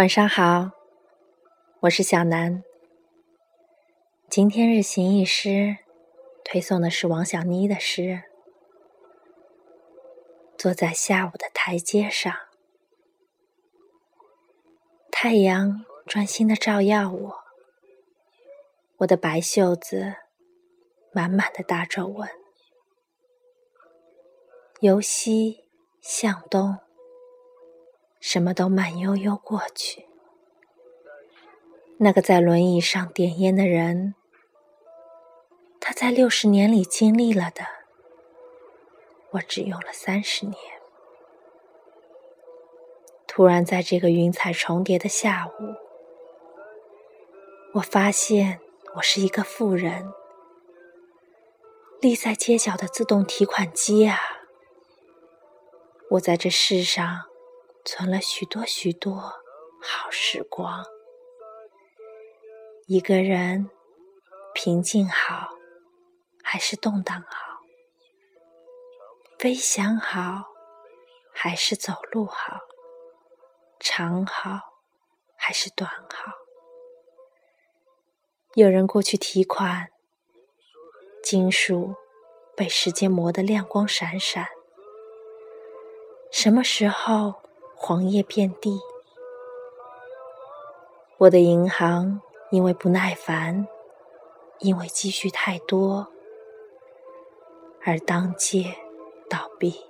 晚上好，我是小南。今天日行一诗，推送的是王小妮的诗。坐在下午的台阶上，太阳专心的照耀我，我的白袖子满满的大皱纹。由西向东。什么都慢悠悠过去。那个在轮椅上点烟的人，他在六十年里经历了的，我只用了三十年。突然，在这个云彩重叠的下午，我发现我是一个富人。立在街角的自动提款机啊，我在这世上。存了许多许多好时光，一个人平静好，还是动荡好？飞翔好，还是走路好？长好，还是短好？有人过去提款，金属被时间磨得亮光闪闪。什么时候？黄叶遍地，我的银行因为不耐烦，因为积蓄太多，而当街倒闭。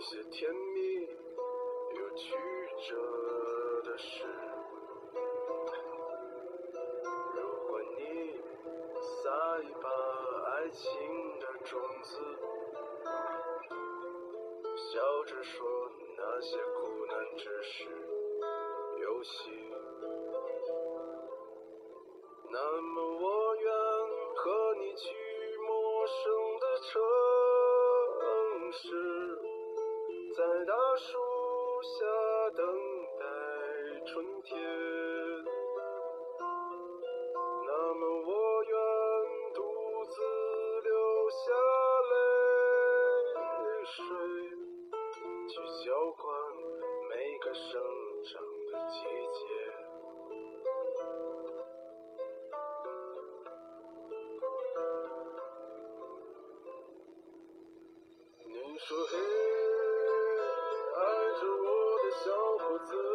些甜蜜又曲折的事。如果你撒一把爱情的种子，笑着说那些苦难只是游戏，那么我愿。和你去在大树下等待春天。那么我愿独自流下泪水，去浇灌每个生长的季节。你说嘿，的